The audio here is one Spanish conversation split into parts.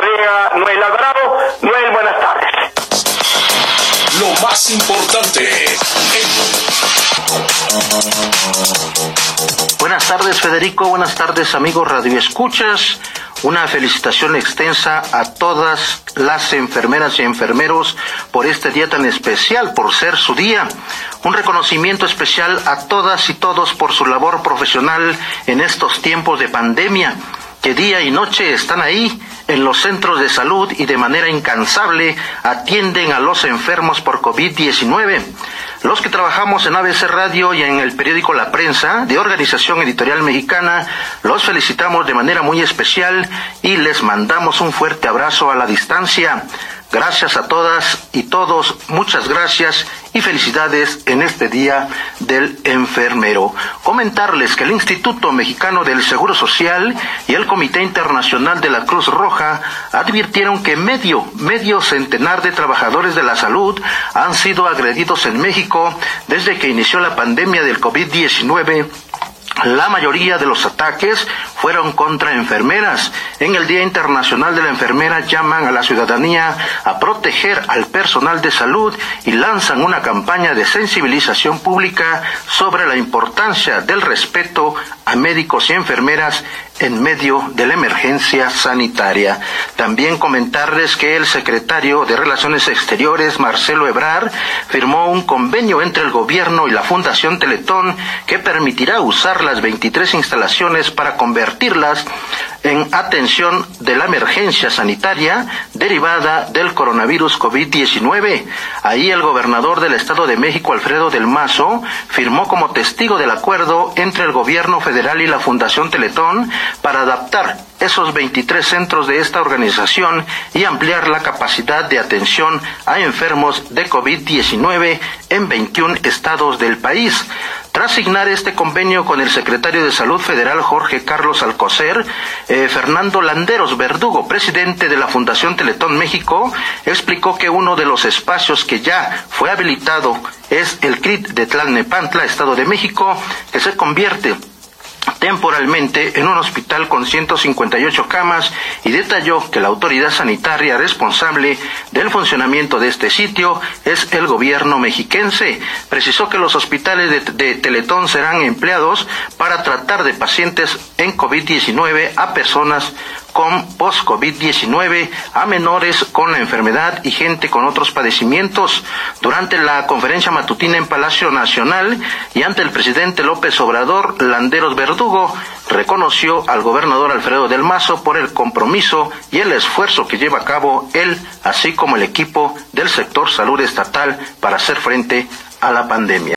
Corea, Noel Alvarado. Noel, buenas tardes. Lo más importante. Buenas tardes Federico, buenas tardes amigos radioescuchas. Una felicitación extensa a todas las enfermeras y enfermeros por este día tan especial, por ser su día. Un reconocimiento especial a todas y todos por su labor profesional en estos tiempos de pandemia que día y noche están ahí en los centros de salud y de manera incansable atienden a los enfermos por COVID-19. Los que trabajamos en ABC Radio y en el periódico La Prensa de Organización Editorial Mexicana, los felicitamos de manera muy especial y les mandamos un fuerte abrazo a la distancia. Gracias a todas y todos, muchas gracias y felicidades en este Día del Enfermero. Comentarles que el Instituto Mexicano del Seguro Social y el Comité Internacional de la Cruz Roja advirtieron que medio, medio centenar de trabajadores de la salud han sido agredidos en México desde que inició la pandemia del COVID-19 la mayoría de los ataques fueron contra enfermeras. En el Día Internacional de la Enfermera llaman a la ciudadanía a proteger al personal de salud y lanzan una campaña de sensibilización pública sobre la importancia del respeto a médicos y enfermeras en medio de la emergencia sanitaria. También comentarles que el secretario de Relaciones Exteriores, Marcelo Ebrar, firmó un convenio entre el gobierno y la Fundación Teletón que permitirá usar las 23 instalaciones para convertirlas en atención de la emergencia sanitaria derivada del coronavirus COVID-19. Ahí el gobernador del Estado de México, Alfredo del Mazo, firmó como testigo del acuerdo entre el gobierno federal y la Fundación Teletón para adaptar esos 23 centros de esta organización y ampliar la capacidad de atención a enfermos de COVID-19 en 21 estados del país. Tras signar este convenio con el secretario de Salud Federal Jorge Carlos Alcocer, eh, Fernando Landeros Verdugo, presidente de la Fundación Teletón México, explicó que uno de los espacios que ya fue habilitado es el CRIT de Tlalnepantla, Estado de México, que se convierte temporalmente en un hospital con 158 camas y detalló que la autoridad sanitaria responsable del funcionamiento de este sitio es el gobierno mexiquense. Precisó que los hospitales de, de Teletón serán empleados para tratar de pacientes en COVID-19 a personas post-COVID-19 a menores con la enfermedad y gente con otros padecimientos. Durante la conferencia matutina en Palacio Nacional y ante el presidente López Obrador, Landeros Verdugo reconoció al gobernador Alfredo del Mazo por el compromiso y el esfuerzo que lleva a cabo él, así como el equipo del sector salud estatal para hacer frente a la pandemia.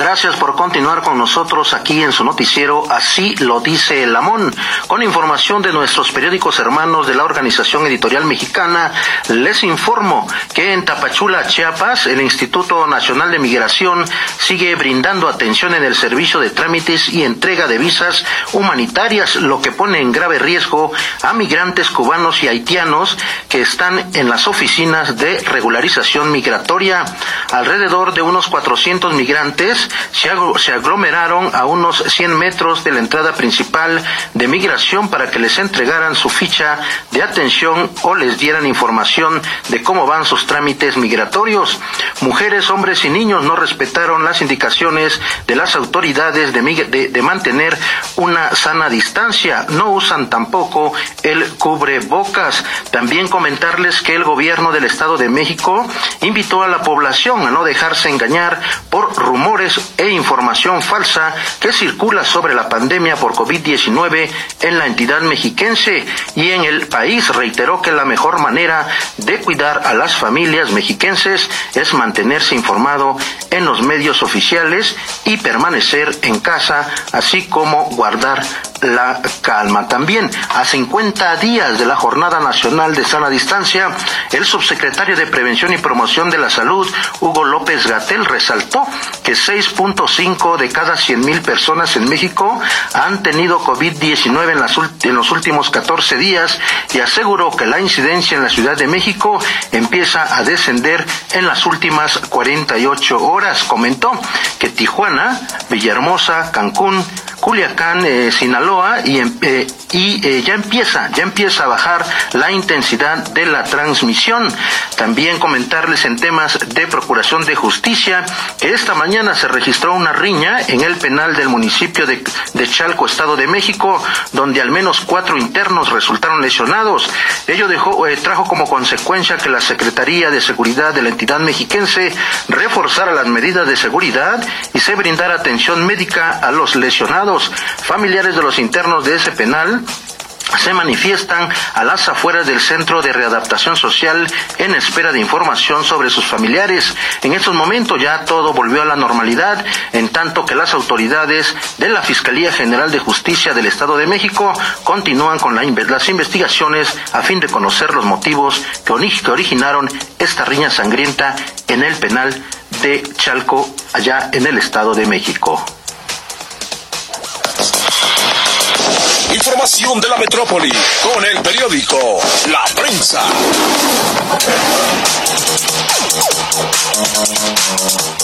Gracias por continuar con nosotros aquí en su noticiero Así lo dice el Amón. Con información de nuestros periódicos hermanos de la Organización Editorial Mexicana, les informo que en Tapachula, Chiapas, el Instituto Nacional de Migración sigue brindando atención en el servicio de trámites y entrega de visas humanitarias, lo que pone en grave riesgo a migrantes cubanos y haitianos que están en las oficinas de regularización migratoria. Alrededor de unos 400 migrantes se aglomeraron a unos 100 metros de la entrada principal de migración para que les entregaran su ficha de atención o les dieran información de cómo van sus trámites migratorios. Mujeres, hombres y niños no respetaron las indicaciones de las autoridades de, de mantener una sana distancia. No usan tampoco el cubrebocas. También comentarles que el gobierno del Estado de México invitó a la población a no dejarse engañar por rumores e información falsa que circula sobre la pandemia por COVID-19 en la entidad mexiquense y en el país reiteró que la mejor manera de cuidar a las familias mexiquenses es mantenerse informado en los medios oficiales y permanecer en casa, así como guardar la calma. También a 50 días de la Jornada Nacional de Sana Distancia, el subsecretario de Prevención y Promoción de la Salud, Hugo López Gatel, resaltó que 6.5 de cada 100.000 personas en México han tenido COVID-19 en, en los últimos 14 días y aseguró que la incidencia en la Ciudad de México empieza a descender en las últimas 48 horas horas. Comentó que Tijuana, Villahermosa, Cancún, Culiacán, eh, Sinaloa y, eh, y eh, ya empieza, ya empieza a bajar la intensidad de la transmisión. También comentarles en temas de procuración de justicia que esta mañana se registró una riña en el penal del municipio de, de Chalco, Estado de México, donde al menos cuatro internos resultaron lesionados. Ello dejó, trajo como consecuencia que la Secretaría de Seguridad de la entidad mexiquense reforzara las medidas de seguridad y se brindara atención médica a los lesionados familiares de los internos de ese penal se manifiestan a las afueras del Centro de Readaptación Social en espera de información sobre sus familiares. En estos momentos ya todo volvió a la normalidad, en tanto que las autoridades de la Fiscalía General de Justicia del Estado de México continúan con las investigaciones a fin de conocer los motivos que originaron esta riña sangrienta en el penal de Chalco, allá en el Estado de México. Información de la metrópoli con el periódico La Prensa.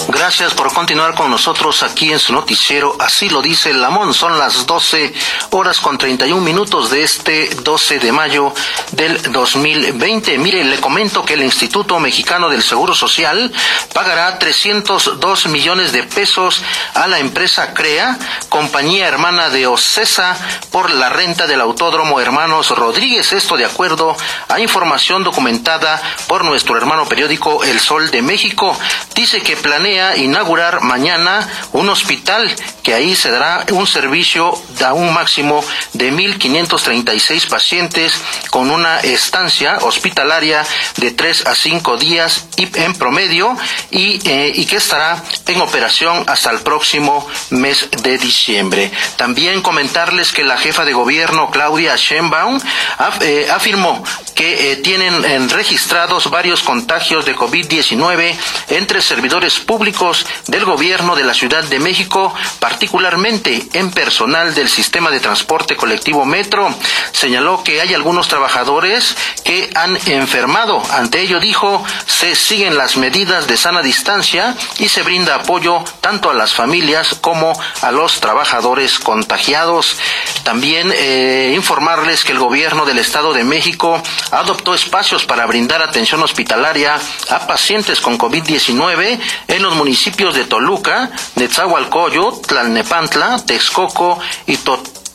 Gracias por continuar con nosotros aquí en su noticiero. Así lo dice Lamón. Son las 12 horas con 31 minutos de este 12 de mayo del 2020. Mire, le comento que el Instituto Mexicano del Seguro Social pagará 302 millones de pesos a la empresa CREA, compañía hermana de OCESA, por la renta del Autódromo Hermanos Rodríguez. Esto de acuerdo a información documentada por nuestro hermano periódico El Sol de México. Dice que planea inaugurar mañana un hospital que ahí se dará un servicio a un máximo de 1.536 pacientes con una estancia hospitalaria de 3 a 5 días en promedio y, eh, y que estará en operación hasta el próximo mes de diciembre. También comentarles que la jefa de gobierno, Claudia Sheinbaum, eh, afirmó que eh, tienen registrados varios contagios de COVID-19 entre servidores públicos del gobierno de la Ciudad de México, particularmente en personal del sistema de transporte colectivo Metro. Señaló que hay algunos trabajadores que han enfermado. Ante ello dijo, se siguen las medidas de sana distancia y se brinda apoyo tanto a las familias como a los trabajadores contagiados. También eh, informarles que el gobierno del Estado de México adoptó espacios para brindar atención hospitalaria a pacientes con COVID-19 en los municipios de Toluca, Netzahualcoyo, Tlalnepantla, Texcoco y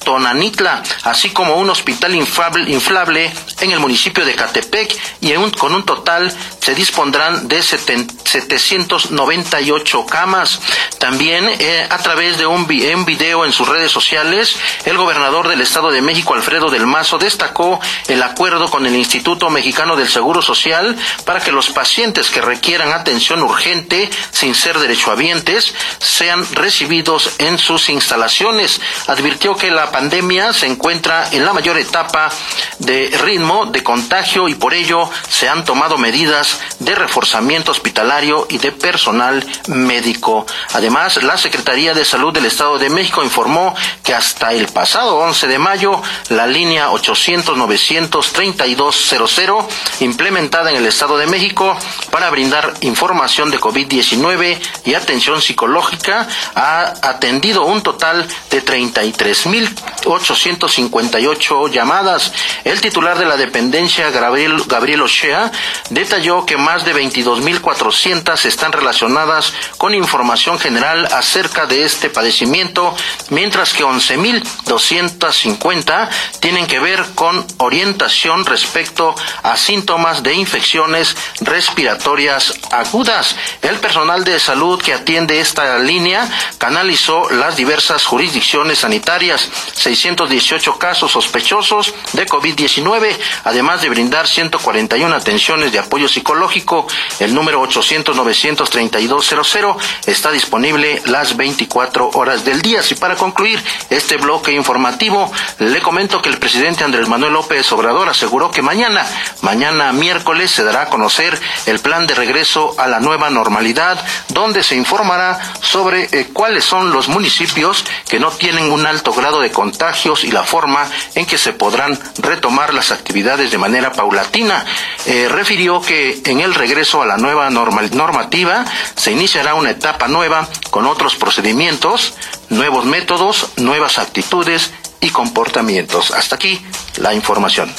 Tonanitla, así como un hospital inflable en el municipio de Catepec y con un total se dispondrán de 798 camas. También eh, a través de un, un video en sus redes sociales, el gobernador del Estado de México, Alfredo del Mazo, destacó el acuerdo con el Instituto Mexicano del Seguro Social para que los pacientes que requieran atención urgente sin ser derechohabientes sean recibidos en sus instalaciones. Advirtió que la pandemia se encuentra en la mayor etapa de ritmo de contagio y por ello se han tomado medidas de reforzamiento hospitalario y de personal médico. Además, la Secretaría de Salud del Estado de México informó que hasta el pasado 11 de mayo la línea 800-932-00 implementada en el Estado de México para brindar información de COVID-19 y atención psicológica ha atendido un total de 33 mil 858 llamadas. El titular de la dependencia, Gabriel, Gabriel Ochea, detalló que más de 22.400 están relacionadas con información general acerca de este padecimiento, mientras que 11.250 tienen que ver con orientación respecto a síntomas de infecciones respiratorias agudas. El personal de salud que atiende esta línea canalizó las diversas jurisdicciones sanitarias 618 casos sospechosos de COVID-19, además de brindar 141 atenciones de apoyo psicológico. El número 800-932-00 está disponible las 24 horas del día. Y para concluir este bloque informativo, le comento que el presidente Andrés Manuel López Obrador aseguró que mañana, mañana miércoles, se dará a conocer el plan de regreso a la nueva normalidad, donde se informará sobre eh, cuáles son los municipios que no tienen un alto grado de contagios y la forma en que se podrán retomar las actividades de manera paulatina. Eh, refirió que que en el regreso a la nueva normativa se iniciará una etapa nueva con otros procedimientos, nuevos métodos, nuevas actitudes y comportamientos. Hasta aquí la información.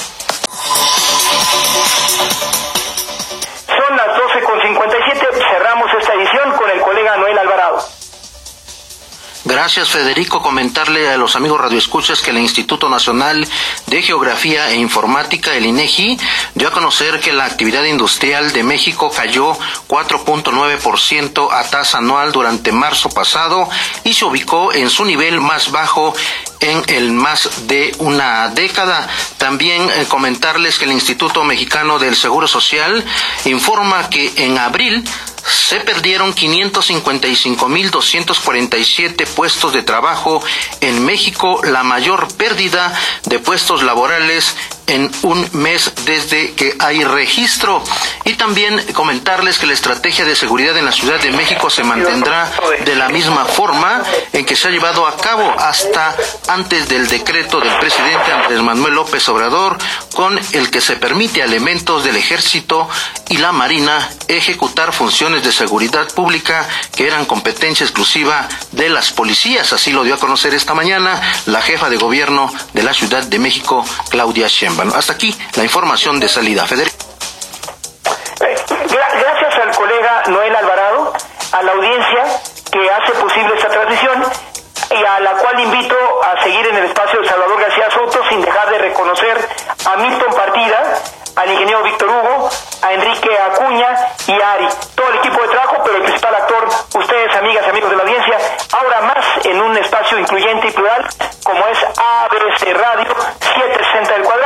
Gracias, Federico. Comentarle a los amigos radioescuchas que el Instituto Nacional de Geografía e Informática, el INEGI, dio a conocer que la actividad industrial de México cayó 4.9% a tasa anual durante marzo pasado y se ubicó en su nivel más bajo en el más de una década. También eh, comentarles que el Instituto Mexicano del Seguro Social informa que en abril se perdieron 555.247 puestos de trabajo en México, la mayor pérdida de puestos laborales en un mes desde que hay registro. Y también comentarles que la estrategia de seguridad en la Ciudad de México se mantendrá de la misma forma en que se ha llevado a cabo hasta antes del decreto del presidente Andrés Manuel López Obrador, con el que se permite a elementos del ejército y la marina ejecutar funciones de seguridad pública que eran competencia exclusiva de las policías. Así lo dio a conocer esta mañana la jefa de gobierno de la Ciudad de México, Claudia Sheinbaum. Hasta aquí la información de salida. Federico. Eh, gracias al colega Noel Alvarado, a la audiencia que hace posible esta transmisión y a la cual invito a seguir en el espacio de Salvador García Soto sin dejar de reconocer a Milton Partida, al ingeniero Víctor Hugo, a Enrique Acuña y a Ari. Todo el equipo de trabajo, pero el principal actor, ustedes, amigas y amigos de la audiencia, ahora más en un espacio incluyente y plural como es ABC Radio 760 del cuadro.